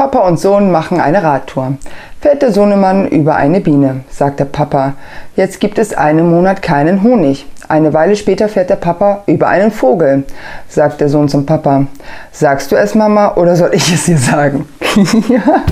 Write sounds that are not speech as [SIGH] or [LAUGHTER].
Papa und Sohn machen eine Radtour. Fährt der Sohnemann über eine Biene, sagt der Papa. Jetzt gibt es einen Monat keinen Honig. Eine Weile später fährt der Papa über einen Vogel, sagt der Sohn zum Papa. Sagst du es, Mama, oder soll ich es dir sagen? [LAUGHS] ja.